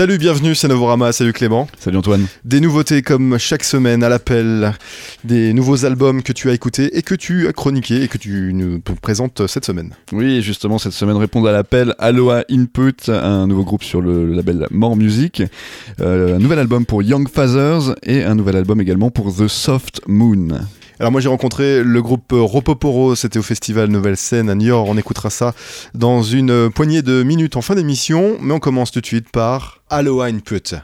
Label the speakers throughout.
Speaker 1: Salut, bienvenue, c'est Novorama, salut Clément.
Speaker 2: Salut Antoine.
Speaker 1: Des nouveautés comme chaque semaine à l'appel, des nouveaux albums que tu as écoutés et que tu as chroniqués et que tu nous présentes cette semaine.
Speaker 2: Oui, justement, cette semaine répondre à l'appel Aloha Input, un nouveau groupe sur le label More Music, euh, un nouvel album pour Young Fathers et un nouvel album également pour The Soft Moon.
Speaker 1: Alors moi j'ai rencontré le groupe Ropoporo, c'était au festival Nouvelle Scène à New York, on écoutera ça dans une poignée de minutes en fin d'émission, mais on commence tout de suite par Aloha Input.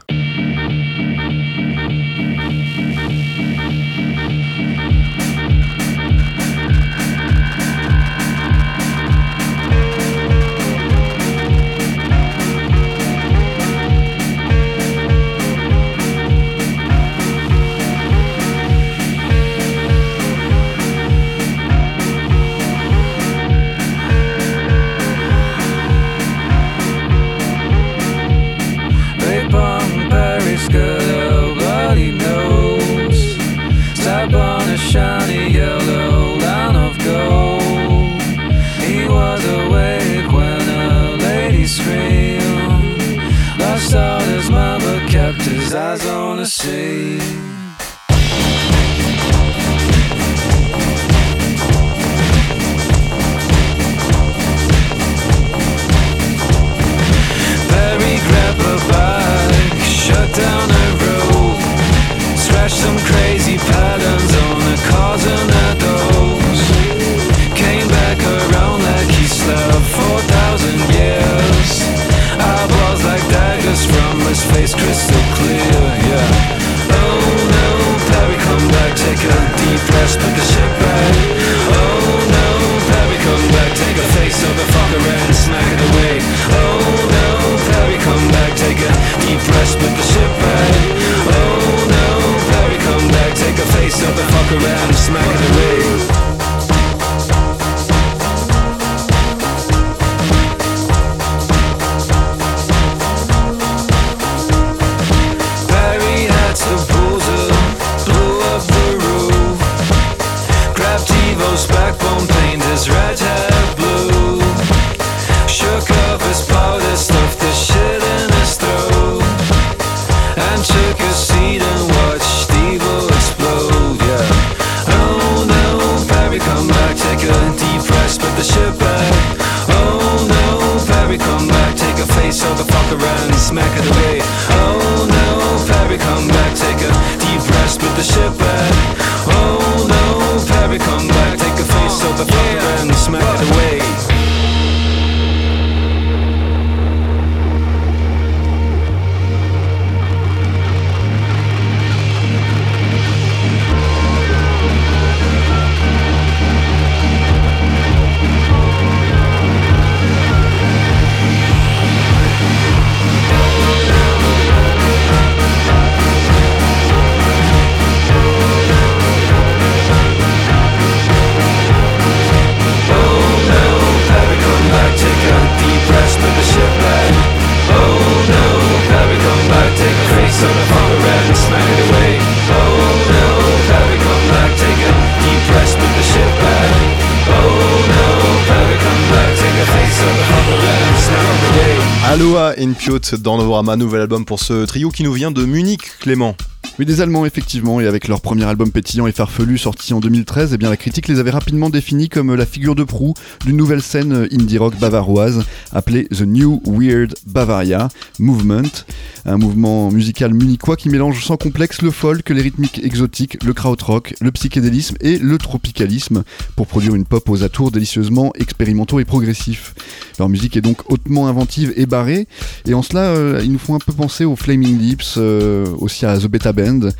Speaker 1: Impute dans Novorama, nouvel album pour ce trio qui nous vient de Munich, Clément.
Speaker 2: Oui, des Allemands, effectivement, et avec leur premier album pétillant et farfelu sorti en 2013, eh bien, la critique les avait rapidement définis comme la figure de proue d'une nouvelle scène indie rock bavaroise appelée The New Weird Bavaria Movement, un mouvement musical munichois qui mélange sans complexe le folk, les rythmiques exotiques, le krautrock, le psychédélisme et le tropicalisme pour produire une pop aux atours délicieusement expérimentaux et progressifs. Leur musique est donc hautement inventive et barrée, et en cela, euh, ils nous font un peu penser aux Flaming Lips, euh, aussi à The Beta Band banda.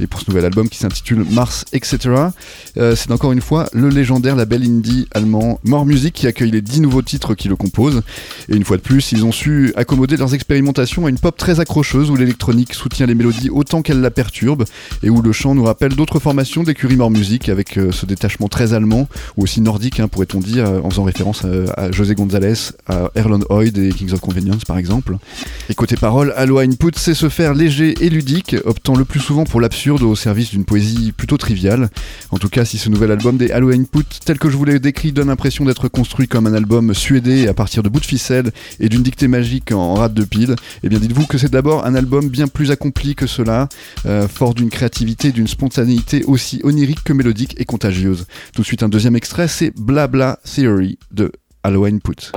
Speaker 2: Et pour ce nouvel album qui s'intitule Mars, etc. Euh, c'est encore une fois le légendaire label indie allemand More Music qui accueille les 10 nouveaux titres qui le composent. Et une fois de plus, ils ont su accommoder leurs expérimentations à une pop très accrocheuse où l'électronique soutient les mélodies autant qu'elle la perturbe et où le chant nous rappelle d'autres formations d'écurie More Music avec euh, ce détachement très allemand ou aussi nordique, hein, pourrait-on dire, euh, en faisant référence à, José González, à Erlon Hoyd et Kings of Convenience par exemple. Et côté parole, Aloha Input sait se faire léger et ludique, optant le plus souvent pour l'absurde
Speaker 1: au service d'une poésie plutôt triviale. En tout cas, si ce nouvel album des Halo Input, tel que je vous l'ai décrit, donne l'impression d'être construit comme un album suédé à partir de bouts de ficelle et d'une dictée magique en rate de pile, eh bien dites-vous que c'est d'abord un album bien plus accompli que cela, euh, fort d'une créativité, d'une spontanéité aussi onirique que mélodique et contagieuse. Tout de suite un deuxième extrait, c'est Blabla Theory de Halo Input.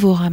Speaker 3: RAMA,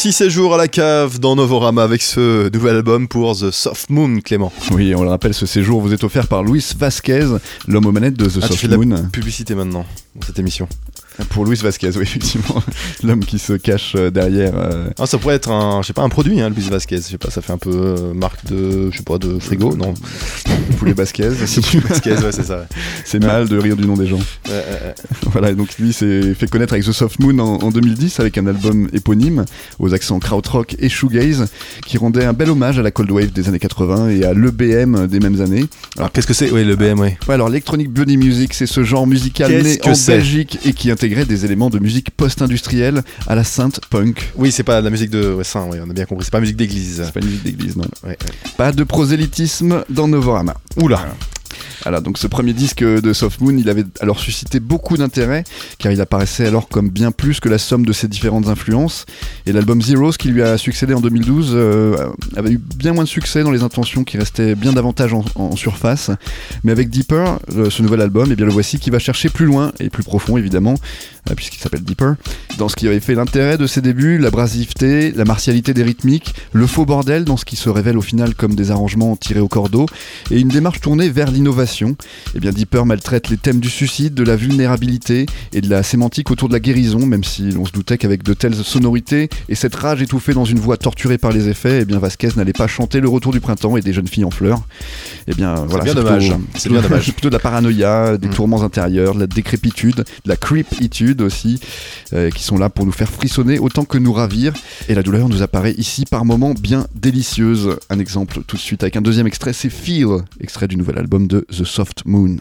Speaker 4: petit séjour à la cave dans Novorama avec ce nouvel album pour The Soft Moon, Clément.
Speaker 2: Oui, on le rappelle, ce séjour vous est offert par Luis Vasquez, l'homme aux manettes de The
Speaker 4: Ah, tu
Speaker 2: Soft
Speaker 4: fais de la
Speaker 2: Moon.
Speaker 4: publicité maintenant dans cette émission.
Speaker 2: Pour Luis Vasquez, oui, effectivement. L'homme qui se cache euh, derrière. euh,
Speaker 4: Ah, ça pourrait être un, je sais pas, un produit, hein, Luis Vasquez. Je sais pas, ça fait un peu euh, marque de, je sais pas, de frigo, non
Speaker 2: Poulet Vasquez.
Speaker 4: Vasquez, ouais, c'est ça. ouais.
Speaker 2: C'est mal de rire du nom des gens.
Speaker 4: Ouais.
Speaker 2: Voilà, donc lui s'est fait connaître avec The Soft Moon en, en 2010 avec un album éponyme aux accents krautrock et shoegaze qui rendait un bel hommage à la cold wave des années 80 et à l'EBM des mêmes années.
Speaker 4: Alors, qu'est-ce que c'est? Oui, le BM, oui.
Speaker 2: Ouais, alors l'electronic body music, c'est ce genre musical né en
Speaker 4: c'est?
Speaker 2: Belgique et qui des éléments de musique post-industrielle à la synth punk.
Speaker 4: Oui, c'est pas de la musique de ouais, saint, ouais, on a bien compris. C'est pas la musique d'église.
Speaker 2: C'est pas une musique d'église, non.
Speaker 4: Ouais, ouais.
Speaker 2: Pas de prosélytisme dans Novorama.
Speaker 4: Oula.
Speaker 2: Voilà, donc ce premier disque de Soft Moon, il avait alors suscité beaucoup d'intérêt, car il apparaissait alors comme bien plus que la somme de ses différentes influences. Et l'album Zeros, qui lui a succédé en 2012, euh, avait eu bien moins de succès dans les intentions, qui restaient bien davantage en, surface. Mais avec Deeper, euh, ce nouvel album, eh bien le voici qui va chercher plus loin et plus profond, évidemment, euh, puisqu'il s'appelle Deeper. Dans ce qui avait fait l'intérêt de ses débuts, la brasiveté, la martialité des rythmiques, le faux bordel dans ce qui se révèle au final comme des arrangements tirés au cordeau, et une démarche tournée vers l'innovation. Et bien Deeper maltraite les thèmes du suicide, de la vulnérabilité et de la sémantique autour de la guérison, même si l'on se doutait qu'avec de telles sonorités et cette rage étouffée dans une voix torturée par les effets, et bien Vasquez n'allait pas chanter le retour du printemps et des jeunes filles en fleurs. Et bien voilà,
Speaker 4: bien
Speaker 2: c'est
Speaker 4: dommage.
Speaker 2: plutôt-
Speaker 4: C'est bien dommage.
Speaker 2: plutôt de la paranoïa, des
Speaker 4: Mm.
Speaker 2: tourments intérieurs, de la décrépitude, de la creepitude aussi, euh, qui sont là pour nous faire frissonner autant que nous ravir. Et la douleur nous apparaît ici par moments bien délicieuse. Un exemple tout de suite avec un deuxième extrait, c'est Feel, extrait du nouvel album de The Soft Moon.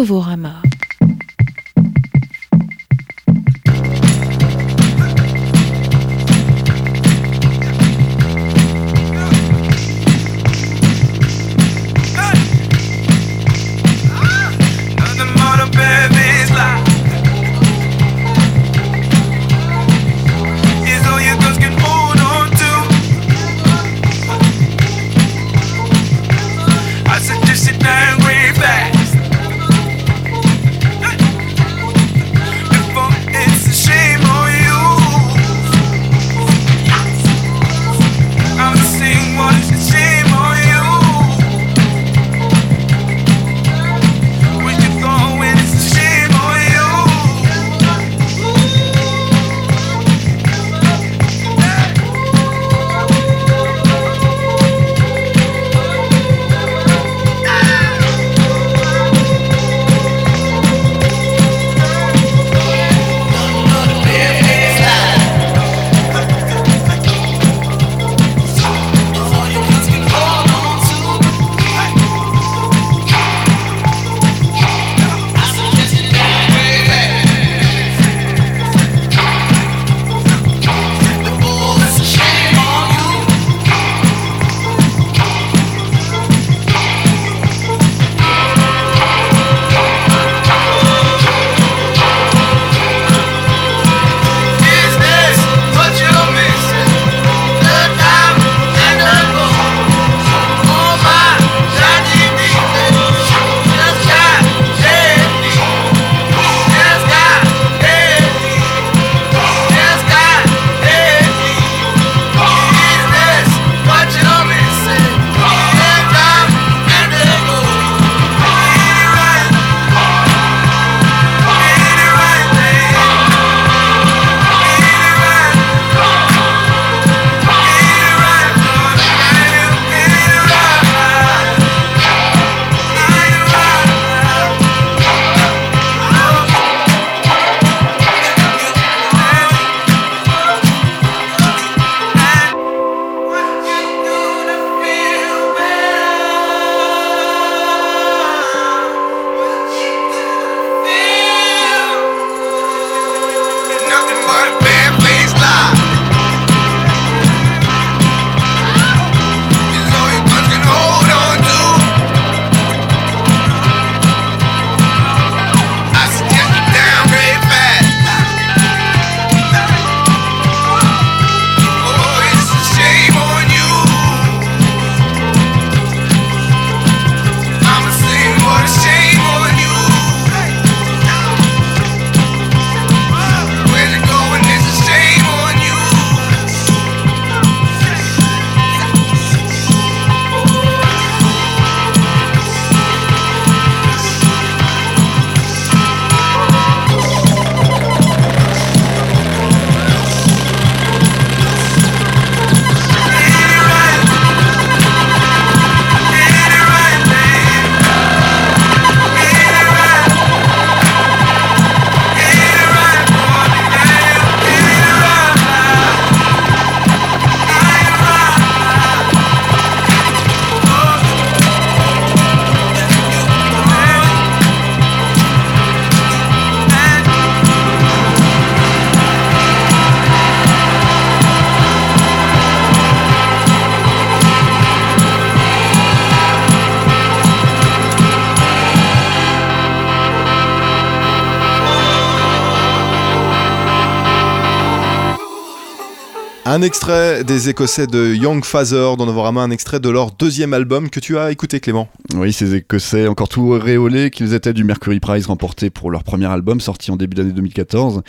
Speaker 5: R-A-M-A Novorama.
Speaker 4: Un extrait des Écossais de Young Father dans Novorama, un extrait de leur deuxième album que tu as écouté Clément.
Speaker 2: Oui, ces Écossais, encore tout réolés qu'ils étaient du Mercury Prize remporté pour leur premier album sorti en début d'année 2014.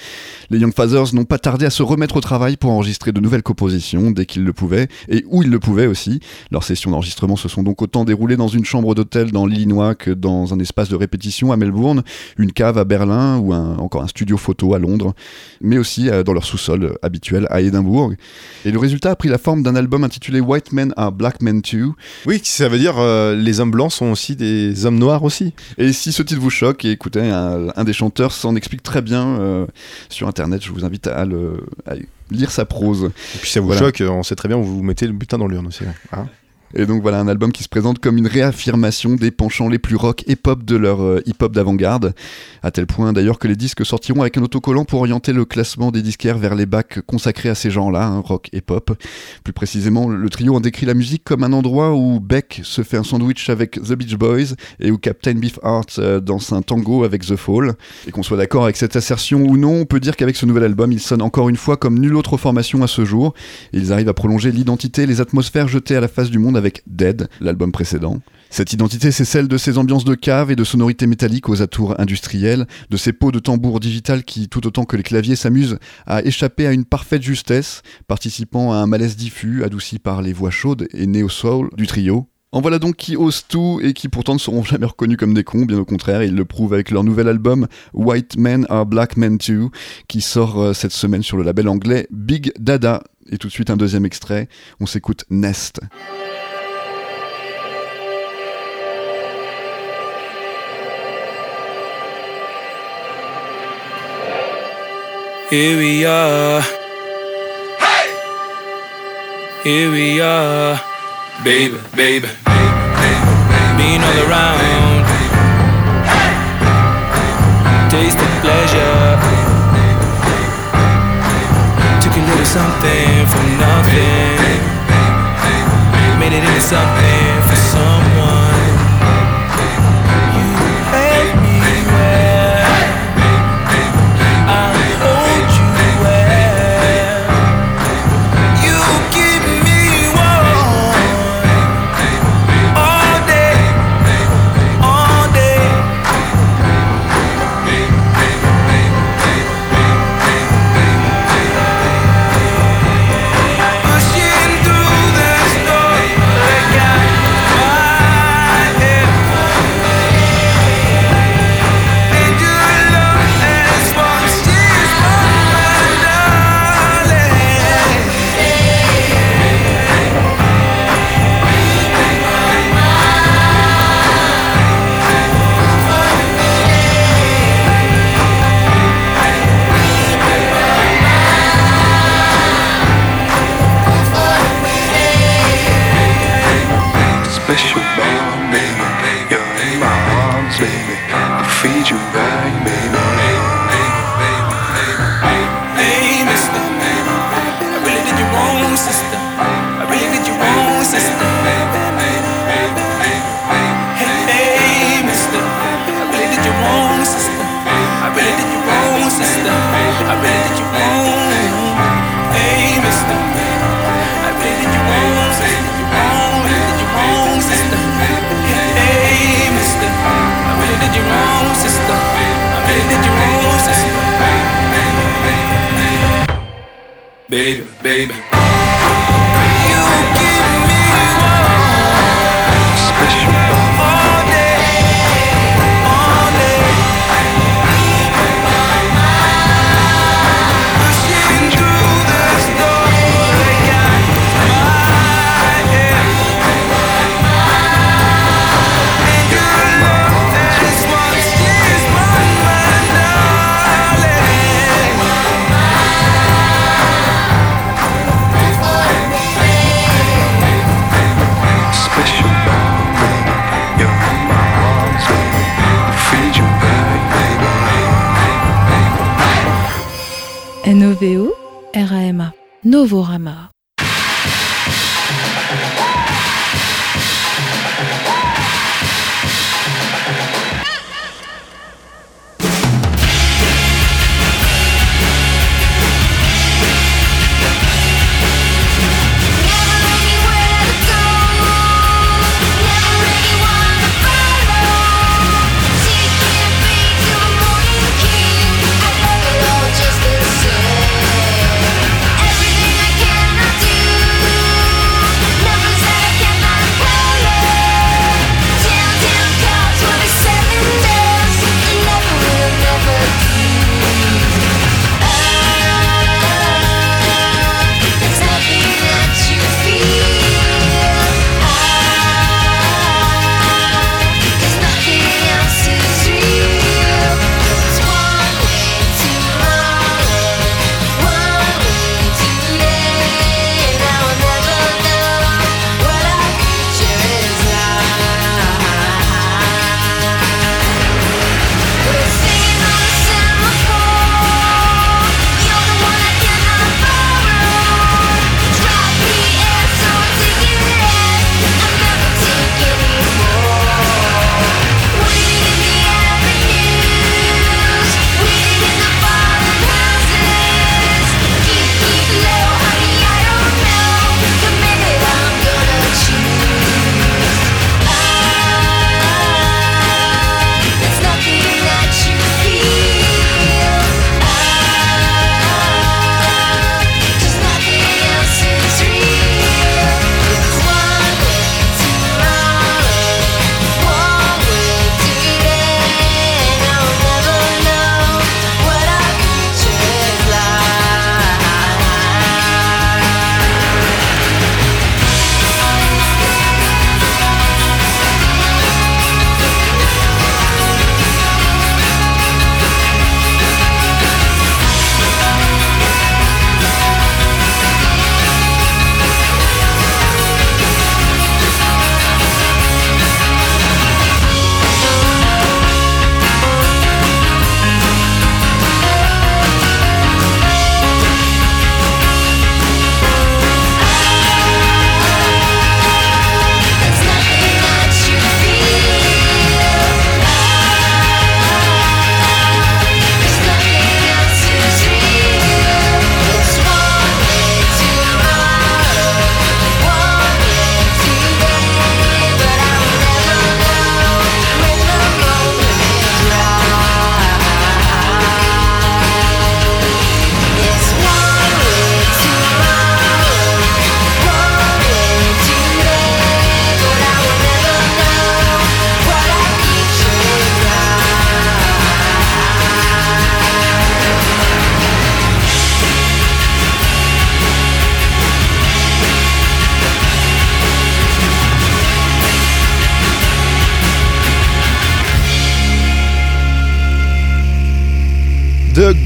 Speaker 2: Les Young Fathers n'ont pas tardé à se remettre au travail pour enregistrer de nouvelles compositions dès qu'ils le pouvaient et où ils le pouvaient aussi. Leurs sessions d'enregistrement se sont donc autant déroulées dans une chambre d'hôtel dans l'Illinois que dans un espace de répétition à Melbourne, une cave à Berlin ou encore un studio photo à Londres, mais aussi euh, dans leur sous-sol habituel à Édimbourg. Et le résultat a pris la forme d'un album intitulé White Men Are Black Men Too.
Speaker 4: Oui, ça veut dire euh, les hommes blancs sont aussi des hommes noirs aussi.
Speaker 2: Et si ce titre vous choque, et écoutez, un, des chanteurs s'en explique très bien euh, sur internet. Je vous invite à, le, lire sa prose.
Speaker 4: Et puis ça vous choque, on sait très bien où vous mettez le butin dans l'urne aussi. Hein.
Speaker 2: Et donc voilà un album qui se présente comme une réaffirmation des penchants les plus rock et pop de leur euh, hip-hop d'avant-garde, à tel point d'ailleurs que les disques sortiront avec un autocollant pour orienter le classement des disquaires vers les bacs consacrés à ces genres-là, hein, rock et pop. Plus précisément, le trio en décrit la musique comme un endroit où Beck se fait un sandwich avec The Beach Boys et où Captain Beefheart euh, danse un tango avec The Fall. Et qu'on soit d'accord avec cette assertion ou non, on peut dire qu'avec ce nouvel album, il sonne encore une fois comme nulle autre formation à ce jour. ils arrivent à prolonger l'identité les atmosphères jetées à la face du monde avec Dead, l'album précédent. Cette identité, c'est celle de ces ambiances de cave et de sonorités métalliques aux atours industriels, de ces pots de tambour digital qui, tout autant que les claviers, s'amusent à échapper à une parfaite justesse, participant à un malaise diffus, adouci par les voix chaudes et néo-soul du trio. En voilà donc qui osent tout et qui pourtant ne seront jamais reconnus comme des cons, bien au contraire, ils le prouvent avec leur nouvel album White Men Are Black Men Too, qui sort euh, cette semaine sur le label anglais Big Dada. Et tout de suite un deuxième extrait, on s'écoute Nest.
Speaker 5: Here we are. Hey! Here we are. Baby, baby. baby. Being all around. Taste of pleasure. Took a little something from nothing. Made it into something baby, baby.
Speaker 6: You
Speaker 3: give me. Cannot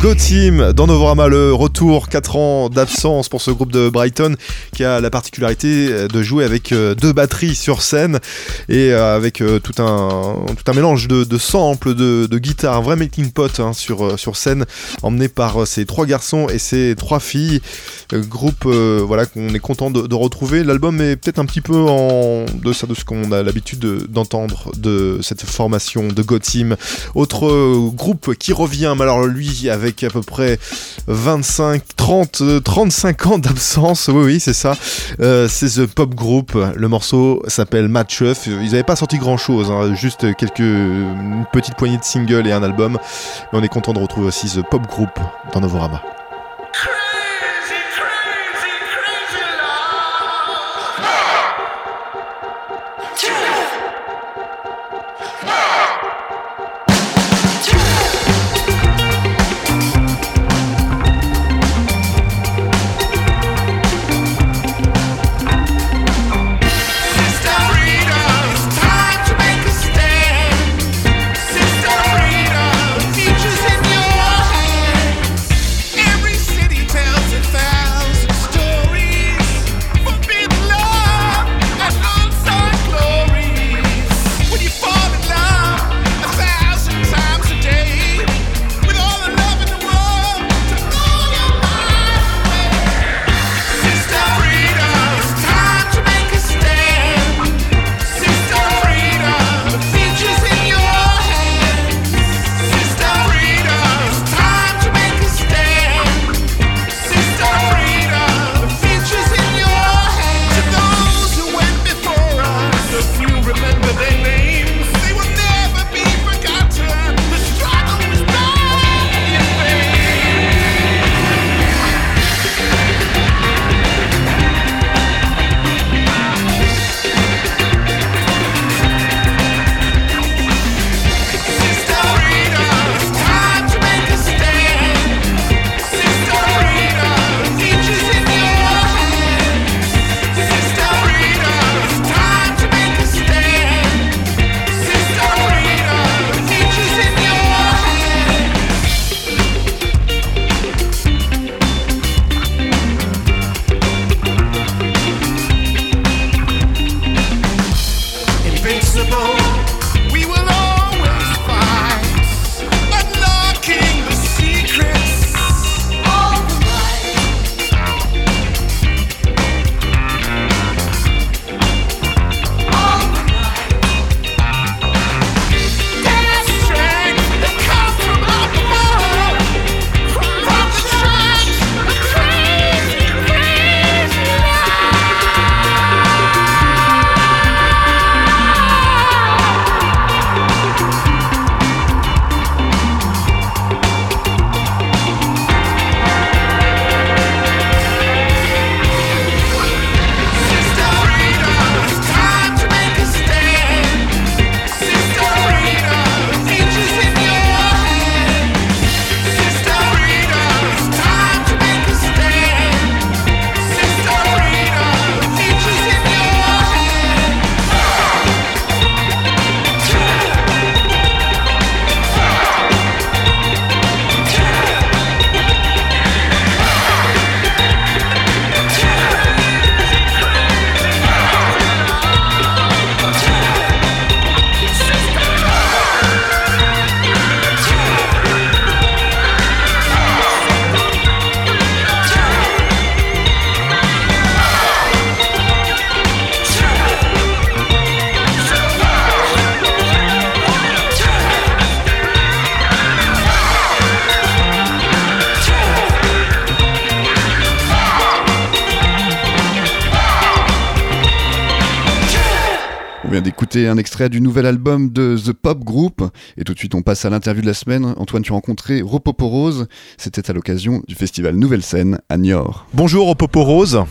Speaker 7: Go Team dans Novorama, le retour 4 ans d'absence pour ce groupe de Brighton qui a la particularité de jouer avec euh, deux batteries sur scène et euh, avec euh, tout, un, tout un mélange de, samples, de, de guitare, un vrai melting pot hein, sur, euh, sur scène, emmené par euh, ces trois garçons et ces trois filles. Euh, groupe euh, voilà qu'on est content de, de retrouver. L'album est peut-être un petit peu en deçà de ce qu'on a l'habitude de- d'entendre de cette formation de Go Team. Autre euh, groupe qui revient, mais alors lui avec à peu près 25, 30, euh, 35 ans d'absence, oui oui c'est ça, Euh, c'est The Pop Group, le morceau s'appelle Match Up. ils n'avaient pas sorti grand chose, juste quelques une petite poignée de singles et un album, mais on est content de retrouver aussi The Pop Group dans Novorama.
Speaker 2: D'écouter un extrait du nouvel album de The Pop Group. Et tout de suite, on passe à l'interview de la semaine. Antoine, tu as rencontré Ropopo Rose. C'était à l'occasion du festival Nouvelle Scène à Niort.
Speaker 7: Bonjour au Popo Rose.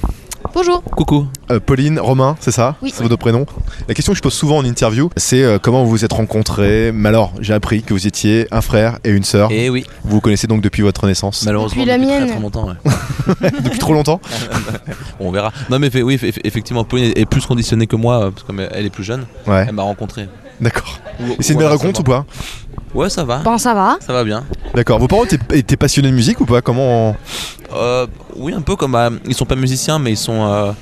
Speaker 8: Bonjour.
Speaker 9: Coucou.
Speaker 7: Euh, Pauline, Romain, c'est ça
Speaker 8: Oui.
Speaker 7: C'est vos deux prénoms. La question que je pose souvent en interview, c'est euh, comment vous vous êtes rencontrés? Mais alors, j'ai appris que vous étiez un frère et une sœur.
Speaker 9: Et oui,
Speaker 7: Vous vous connaissez donc depuis votre naissance
Speaker 9: malheureusement
Speaker 8: Depuis la
Speaker 9: très,
Speaker 8: mienne.
Speaker 9: très longtemps. ouais.
Speaker 7: Depuis trop longtemps
Speaker 9: On verra. Non mais fait- oui, fait- effectivement, Pauline est plus conditionnée que moi euh, parce que comme elle est plus jeune,
Speaker 7: Ouais,
Speaker 9: elle m'a rencontré.
Speaker 7: d'accord. Et c'est une belle rencontre ou pas?
Speaker 9: Ouais, ça va.
Speaker 8: Ben ça va.
Speaker 9: Ça va bien.
Speaker 4: D'accord. Vos parents étaient, passionnés de musique ou pas? Comment
Speaker 9: Euh, oui, un peu comme. bah, ils sont pas musiciens, mais ils sont.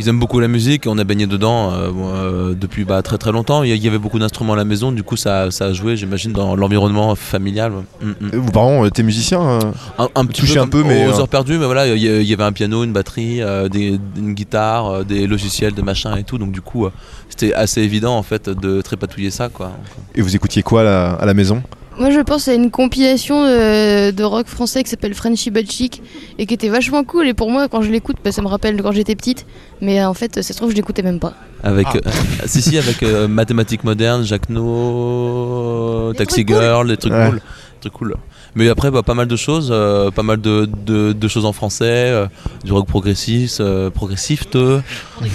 Speaker 9: Euh, ils aiment beaucoup la musique on a baigné dedans euh, euh, depuis bah, très très longtemps. Il y- avait beaucoup d'instruments à la maison, du coup ça, ça a joué, j'imagine, dans l'environnement familial. Mm, mm.
Speaker 4: Vos parents étaient musiciens euh
Speaker 9: Un, un petit
Speaker 4: Touché
Speaker 9: peu
Speaker 4: un peu, mais,
Speaker 9: aux
Speaker 4: euh,
Speaker 9: heures perdues, mais voilà, il y, avait un piano, une batterie, euh, des- une guitare, euh, des logiciels, des machins et tout. Donc du coup, euh, c'était assez évident en fait de trépatouiller ça, quoi.
Speaker 4: Et vous écoutiez quoi à la, à la maison?
Speaker 8: Moi je pense à une compilation de, de rock français qui s'appelle Frenchy But Chic et qui était vachement cool et pour moi quand je l'écoute bah, ça me rappelle quand j'étais petite mais euh, en fait ça se trouve je l'écoutais même pas.
Speaker 9: Avec,
Speaker 4: Ah.
Speaker 9: euh, si si, avec euh, mathématiques modernes, Jacques No, Taxi
Speaker 8: cool.
Speaker 9: Girl, des trucs
Speaker 4: Ouais.
Speaker 9: cool, des trucs cool. Mais après, bah, pas mal de choses, euh, pas mal de, de- de choses en français, euh, du rock progressif, euh, progressif,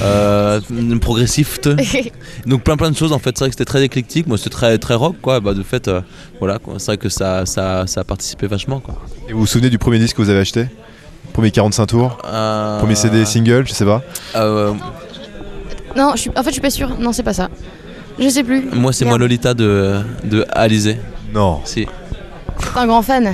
Speaker 9: euh, progressif, donc plein plein de choses en fait. C'est vrai que c'était très éclectique, moi c'était très très rock quoi. Bah de fait, euh, voilà, quoi. c'est vrai que ça, ça, ça a participé vachement quoi.
Speaker 4: Et vous vous souvenez du premier disque que vous avez acheté? Premier 45 tours?
Speaker 9: Euh,
Speaker 4: Premier CD single, je sais pas.
Speaker 9: euh,
Speaker 8: non je suis, en fait je suis pas sûre, non c'est pas ça. Je sais plus.
Speaker 9: moi c'est moi. Lolita de, de Alizé.
Speaker 4: Non.
Speaker 9: Si.
Speaker 8: Un grand fan.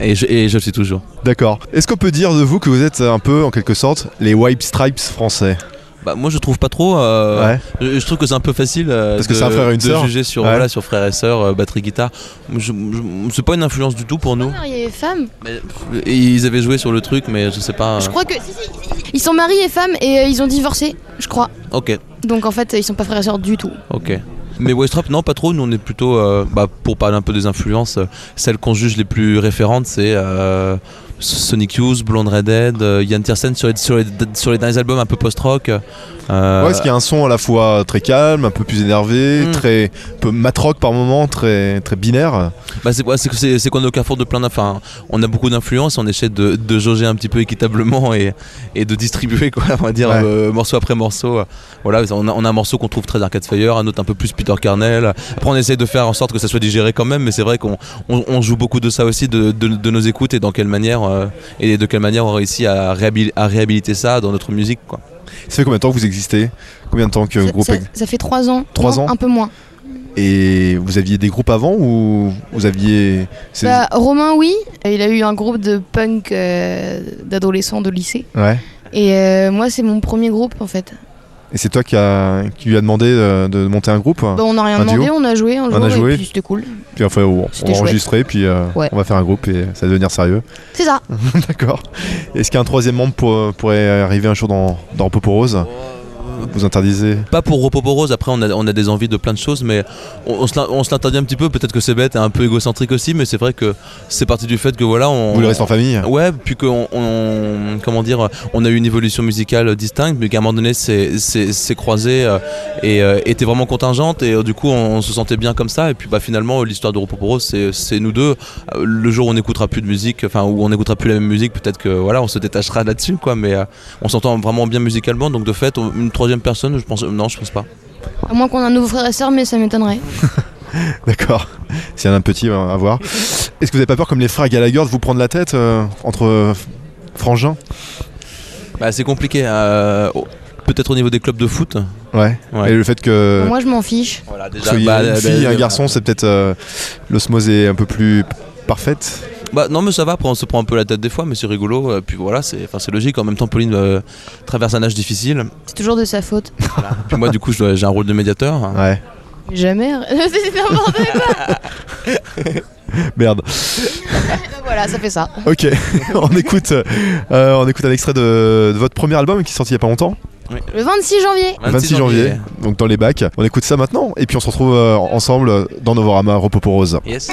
Speaker 9: Et je, et je le suis toujours.
Speaker 4: D'accord. Est-ce qu'on peut dire de vous que vous êtes un peu, en quelque sorte, les White Stripes français?
Speaker 9: Bah moi je trouve pas trop. euh,
Speaker 4: Ouais.
Speaker 9: je, je trouve que c'est un peu facile euh,
Speaker 4: Parce que
Speaker 9: de,
Speaker 4: c'est un frère et une
Speaker 9: de juger sur
Speaker 4: Ouais.
Speaker 9: voilà sur frère et sœur, euh, batterie guitare. C'est pas une influence du tout pour nous.
Speaker 8: Mariés et femmes.
Speaker 9: Mais- et ils avaient joué sur le truc, mais je sais pas.
Speaker 8: Je crois que si, si, ils sont mariés et femmes et euh, ils ont divorcé, je crois.
Speaker 9: Ok.
Speaker 8: Donc en fait ils sont pas frères et sœurs du tout.
Speaker 9: Ok. Mais Westrap, non, pas trop. Nous, on est plutôt, euh, bah, pour parler un peu des influences, euh, celles qu'on juge les plus référentes, c'est euh, Sonic Youth, Blonde Redhead, euh, Yann Tiersen sur les, sur, les, sur les derniers albums un peu post-rock. euh,
Speaker 4: Ouais, est-ce qu'il y a un son à la fois très calme, un peu plus énervé,
Speaker 9: Mm.
Speaker 4: très un peu matrock par moment, très très binaire
Speaker 9: Bah c'est ouais, c'est c'est qu'on est au carrefour de plein d'inf- enfin on a beaucoup d'influences on essaie de, de jauger un petit peu équitablement et, et de distribuer quoi on va dire
Speaker 4: Ouais.
Speaker 9: euh, morceau après morceau voilà on a, on a un morceau qu'on trouve très Arcade Fire un autre un peu plus Peter Carnel après on essaie de faire en sorte que ça soit digéré quand même mais c'est vrai qu'on on, on joue beaucoup de ça aussi de, de- de nos écoutes et dans quelle manière euh, et de quelle manière on réussit à, réhabil- à réhabiliter ça dans notre musique quoi
Speaker 4: Ça fait combien de temps que vous existez? Combien de temps que
Speaker 8: Ça,
Speaker 4: groupe
Speaker 8: ça- ça fait trois ans.
Speaker 4: Trois
Speaker 8: Non,
Speaker 4: ans
Speaker 8: Un peu moins.
Speaker 4: Et vous aviez des groupes avant ou vous aviez c'est-
Speaker 8: Bah, Romain, oui. Il a eu un groupe de punk euh, d'adolescents de lycée.
Speaker 4: Ouais.
Speaker 8: Et euh, moi, c'est mon premier groupe en fait.
Speaker 4: Et c'est toi qui, a, qui lui a demandé de, de monter un groupe
Speaker 8: Bah, on n'a rien
Speaker 4: duo
Speaker 8: demandé, on a joué un
Speaker 4: On a joué.
Speaker 8: et puis c'était cool.
Speaker 4: Puis enfin, on, on
Speaker 8: C'était
Speaker 4: va enregistrer, puis euh,
Speaker 8: Ouais.
Speaker 4: on va faire un groupe et ça va devenir sérieux.
Speaker 8: C'est ça.
Speaker 4: D'accord. Est-ce qu'un troisième membre pour- pourrait arriver un jour dans, dans Popo Rose? Vous interdisez
Speaker 9: Pas pour Ropoporose, après on a, on a des envies de plein de choses, mais on, on se l'interdit un petit peu, peut-être que c'est bête et un peu égocentrique aussi, mais c'est vrai que c'est parti du fait que voilà, on...
Speaker 4: Vous voulez rester en famille
Speaker 9: Ouais, puis qu'on, on- comment dire, on a eu une évolution musicale distincte, mais qu'à un moment donné, c'est, croisé euh, et euh, était vraiment contingente, et euh, du coup, on, se sentait bien comme ça. Et puis, bah, finalement, l'histoire de Ropoporos, c'est, c'est nous deux. Le jour où on n'écoutera plus de musique, enfin, où on n'écoutera plus la même musique, peut-être que voilà, on se détachera là-dessus, quoi. Mais on s'entend vraiment bien musicalement, donc de fait, une troisième personne, je pense, non, je pense pas.
Speaker 8: À moins qu'on ait un nouveau frère et sœur, mais ça m'étonnerait.
Speaker 4: D'accord. S'il y en a un petit, on va voir. Est-ce que vous n'avez pas peur, comme les frères Gallagher, de vous prendre la tête euh, entre euh, frangins?
Speaker 9: Bah, c'est compliqué. euh, oh, peut-être au niveau des clubs de foot.
Speaker 4: Ouais.
Speaker 9: Ouais.
Speaker 4: Et le fait que
Speaker 8: Moi, je m'en fiche.
Speaker 9: Voilà,
Speaker 4: vous soyez une fille et un garçon, c'est peut-être euh, l'osmose est un peu plus parfaite.
Speaker 9: Bah non mais ça va, après on se prend un peu la tête des fois mais c'est rigolo, euh, puis voilà c'est enfin, c'est logique, en même temps Pauline euh, traverse un âge difficile,
Speaker 8: C'est toujours de sa faute.
Speaker 9: puis moi du coup j'ai un rôle de médiateur. hein.
Speaker 4: Ouais.
Speaker 8: Jamais. C'est n'importe quoi.
Speaker 4: Merde.
Speaker 8: voilà, ça fait ça.
Speaker 4: Ok. on écoute, euh, on écoute un extrait de, de votre premier album qui est sorti il y a pas longtemps,
Speaker 8: Le 26 janvier.
Speaker 4: le 26 janvier. Donc dans les bacs. On écoute ça maintenant et puis on se retrouve euh, ensemble dans Novorama Ropoporose.
Speaker 9: Yes.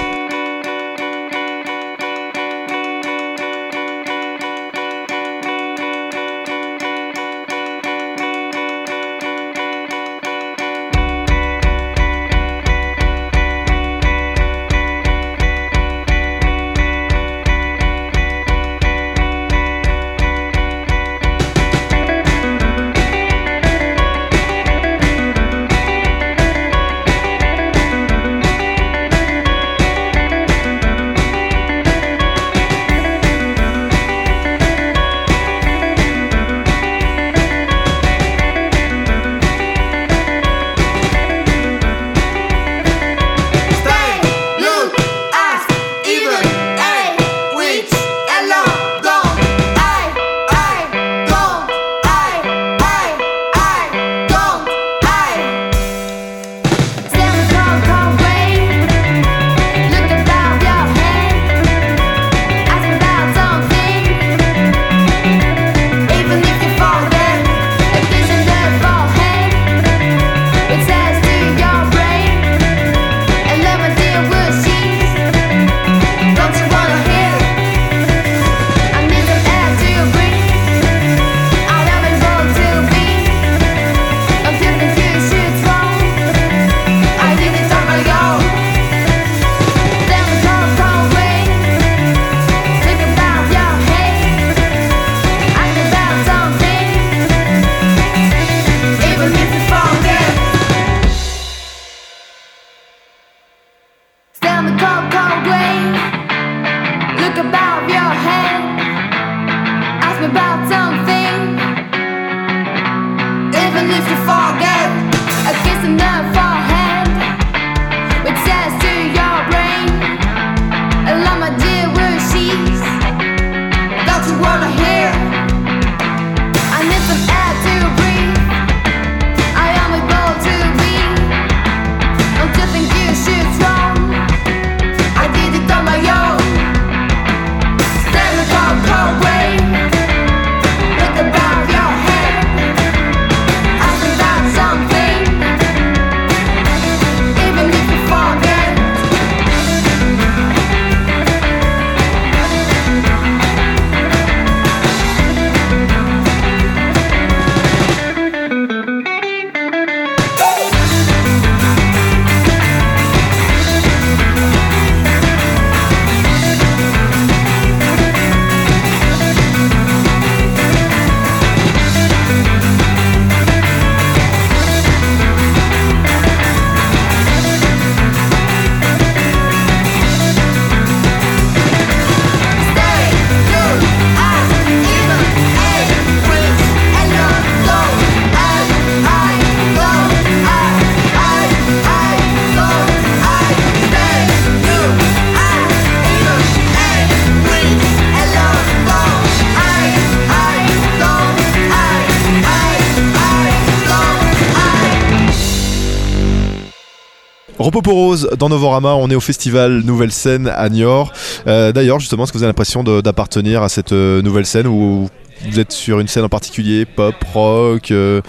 Speaker 4: Repos Rose dans Novorama, on est au festival Nouvelle Scène à Niort. Euh, D'ailleurs, justement, est-ce que vous avez l'impression d'appartenir à cette euh, nouvelle scène ou vous êtes sur une scène en particulier, pop, rock, euh,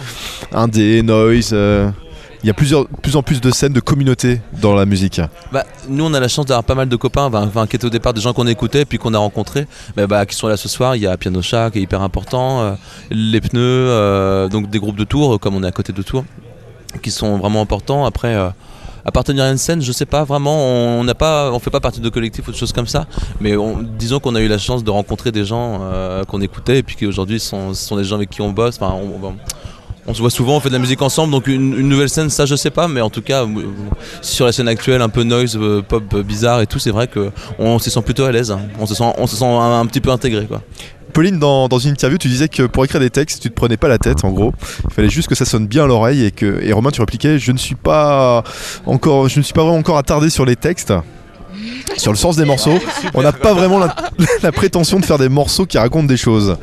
Speaker 4: indé, noise euh, Il y a plusieurs, plus en plus de scènes de communauté dans la musique.
Speaker 9: Bah, nous, on a la chance d'avoir pas mal de copains, enfin, qui étaient au départ des gens qu'on écoutait, puis qu'on a rencontrés, mais bah, qui sont là ce soir. Il y a Piano Chat qui est hyper important, les pneus, donc des groupes de tours, comme on est à côté de Tours, qui sont vraiment importants. Après, appartenir à une scène, je sais pas vraiment, on n'a pas, on fait pas partie de collectifs ou de choses comme ça, mais on- disons qu'on a eu la chance de rencontrer des gens euh, qu'on écoutait, et puis qui aujourd'hui sont, sont des gens avec qui on bosse. On- on- se voit souvent, on fait de la musique ensemble, donc une, nouvelle scène, ça je sais pas, mais en tout cas, sur la scène actuelle, un peu noise, euh, pop euh, bizarre et tout, c'est vrai que on se sent plutôt à l'aise, hein. on se sent, on se sent un, un petit peu intégré quoi.
Speaker 4: Pauline, dans, une interview, tu disais que pour écrire des textes, tu te prenais pas la tête, en gros. Il fallait juste que ça sonne bien à l'oreille et que. Romain, tu répliquais, je ne suis pas je ne suis pas vraiment encore attardé sur les textes, sur le sens des morceaux. On n'a pas vraiment la, la prétention de faire des morceaux qui racontent des choses.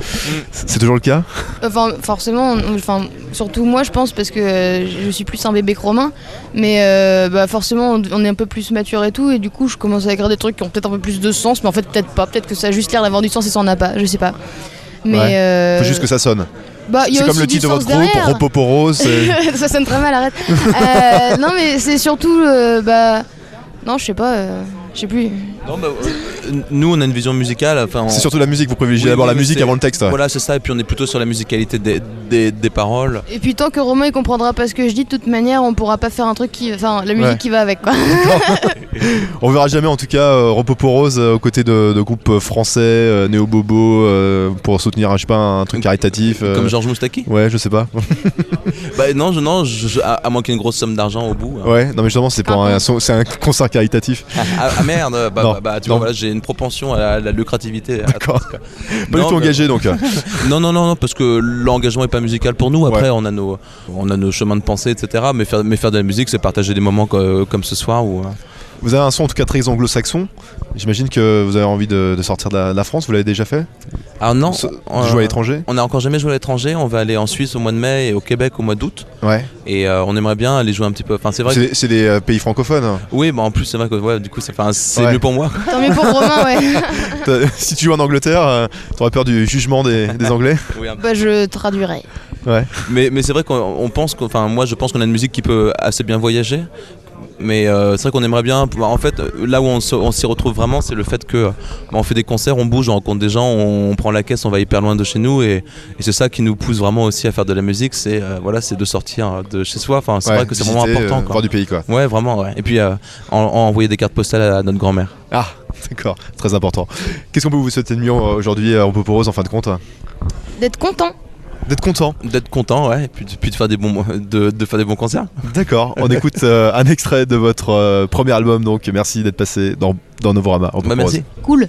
Speaker 4: C'est toujours le cas
Speaker 8: Enfin, forcément, enfin, surtout moi, je pense, parce que euh, je suis plus un bébé romain. Mais euh, bah, forcément, on est un peu plus mature et tout. Et du coup, je commence à écrire des trucs qui ont peut-être un peu plus de sens. Mais en fait, peut-être pas. Peut-être que ça a juste l'air d'avoir du sens et ça en a pas. Je sais pas. Mais.
Speaker 4: Ouais.
Speaker 8: euh,
Speaker 4: Faut juste que ça sonne.
Speaker 8: bah,
Speaker 4: C'est comme le titre de votre groupe, c'est-
Speaker 8: ça sonne très mal, arrête. Euh, non, mais c'est surtout. euh, bah. Non, je sais pas. Je sais plus.
Speaker 9: nous on a une vision musicale, enfin, on-
Speaker 4: C'est surtout la musique, vous privilégiez
Speaker 9: Oui,
Speaker 4: d'abord
Speaker 9: oui,
Speaker 4: la musique avant le texte. ouais.
Speaker 9: Voilà, c'est ça, et puis on est plutôt sur la musicalité des, des, des paroles.
Speaker 8: Et puis tant que Romain il comprendra pas ce que je dis, de toute manière, on pourra pas faire un truc qui. Enfin, la musique
Speaker 4: Ouais.
Speaker 8: qui va avec quoi.
Speaker 4: On verra jamais en tout cas euh, Ropoporos euh, aux côtés de, de groupes euh, français, euh, Néo Bobo, euh, pour soutenir, je sais pas, un truc caritatif. euh,
Speaker 9: Comme Georges Moustaki
Speaker 4: Ouais, je sais pas.
Speaker 9: Bah non, je, non je, je- à, à moins qu'il y ait une grosse somme d'argent au bout. hein.
Speaker 4: Ouais, non mais justement c'est pour un, c'est un concert caritatif.
Speaker 9: ah, ah, merde, bah,
Speaker 4: Non,
Speaker 9: bah, bah, tu
Speaker 4: non.
Speaker 9: vois, voilà, j'ai une propension à la, lucrativité.
Speaker 4: D'accord. Pas du
Speaker 9: Non,
Speaker 4: tout
Speaker 9: mais-
Speaker 4: engagé donc. euh.
Speaker 9: Non, non, non, non, parce que l'engagement est pas musical pour nous. Après,
Speaker 4: Ouais.
Speaker 9: on, a nos, on a nos chemins de pensée, etc. Mais faire, mais faire de la musique, c'est partager des moments co- comme, ce soir où. euh,
Speaker 4: Vous avez un son en tout cas très anglo-saxon. J'imagine que vous avez envie de, de sortir de la, de la France. Vous l'avez déjà fait
Speaker 9: Ah non, on-
Speaker 4: jouer à l'étranger
Speaker 9: On n'a encore jamais joué à l'étranger. On va aller en Suisse au mois de mai et au Québec au mois d'août.
Speaker 4: Ouais.
Speaker 9: Et euh, on aimerait bien aller jouer un petit peu. Enfin, c'est vrai. que-
Speaker 4: C'est c'est des euh, pays francophones. hein.
Speaker 9: Oui, bah en plus, c'est vrai que ouais, du coup, c'est enfin, c'est
Speaker 4: Ouais.
Speaker 9: mieux pour moi.
Speaker 8: Tant mieux pour Romain, ouais.
Speaker 4: Si tu joues en Angleterre, euh, t'aurais peur du jugement des, des Anglais?
Speaker 9: Oui, un peu.
Speaker 8: Bah, je traduirai.
Speaker 4: Ouais.
Speaker 9: Mais, mais c'est vrai qu'on on pense que, enfin, moi, je pense qu'on a une musique qui peut assez bien voyager. Mais euh, c'est vrai qu'on aimerait bien. En fait, là où on, on s'y retrouve vraiment, c'est le fait que bah, on fait des concerts, on bouge, on rencontre des gens, on, on prend la caisse, on va hyper loin de chez nous, et, et c'est ça qui nous pousse vraiment aussi à faire de la musique. C'est euh, voilà, c'est de sortir de chez soi. Enfin, c'est
Speaker 4: Ouais,
Speaker 9: vrai que c'est vraiment important.
Speaker 4: euh,
Speaker 9: quoi.
Speaker 4: voir du pays quoi.
Speaker 9: Ouais, vraiment. Ouais. Et puis euh, en- en envoyer des cartes postales à notre grand-mère.
Speaker 4: Ah, d'accord, très important. Qu'est-ce qu'on peut vous souhaiter de mieux euh, aujourd'hui à Ropoporos en fin de compte?
Speaker 8: D'être content.
Speaker 4: D'être content.
Speaker 9: D'être content, ouais, et puis, de- puis de faire des bons, de, de faire des bons concerts.
Speaker 4: D'accord, on écoute euh, un extrait de votre euh, premier album donc merci d'être passé dans, dans Novorama.
Speaker 9: Bah, merci.
Speaker 8: Cool.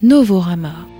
Speaker 6: Novorama.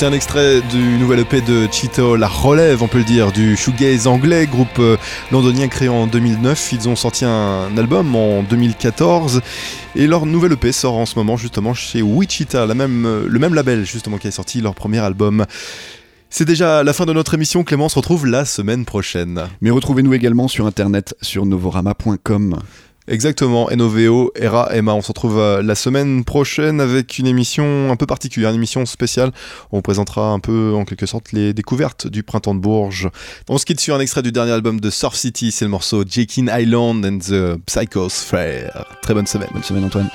Speaker 4: D'écouter un extrait du nouvel EP de Cheeto, La Relève, on peut le dire, du shoegaze anglais, groupe euh, londonien créé en 2009. Ils ont sorti un album en 2014 et leur nouvel EP sort en ce moment justement chez Wichita, euh, le même label justement qui a sorti leur premier album. C'est déjà la fin de notre émission. Clément se retrouve la semaine prochaine.
Speaker 5: Mais retrouvez-nous également sur internet sur novorama.com.
Speaker 4: Exactement, NOVO, ERA, Emma. On se retrouve euh, la semaine prochaine avec une émission un peu particulière, une émission spéciale. On vous présentera un peu, en quelque sorte, les découvertes du printemps de Bourges. On se quitte sur un extrait du dernier album de Surf City. C'est le morceau Jakin Island and the Psychos Frère. Très bonne semaine.
Speaker 5: Bonne semaine Antoine.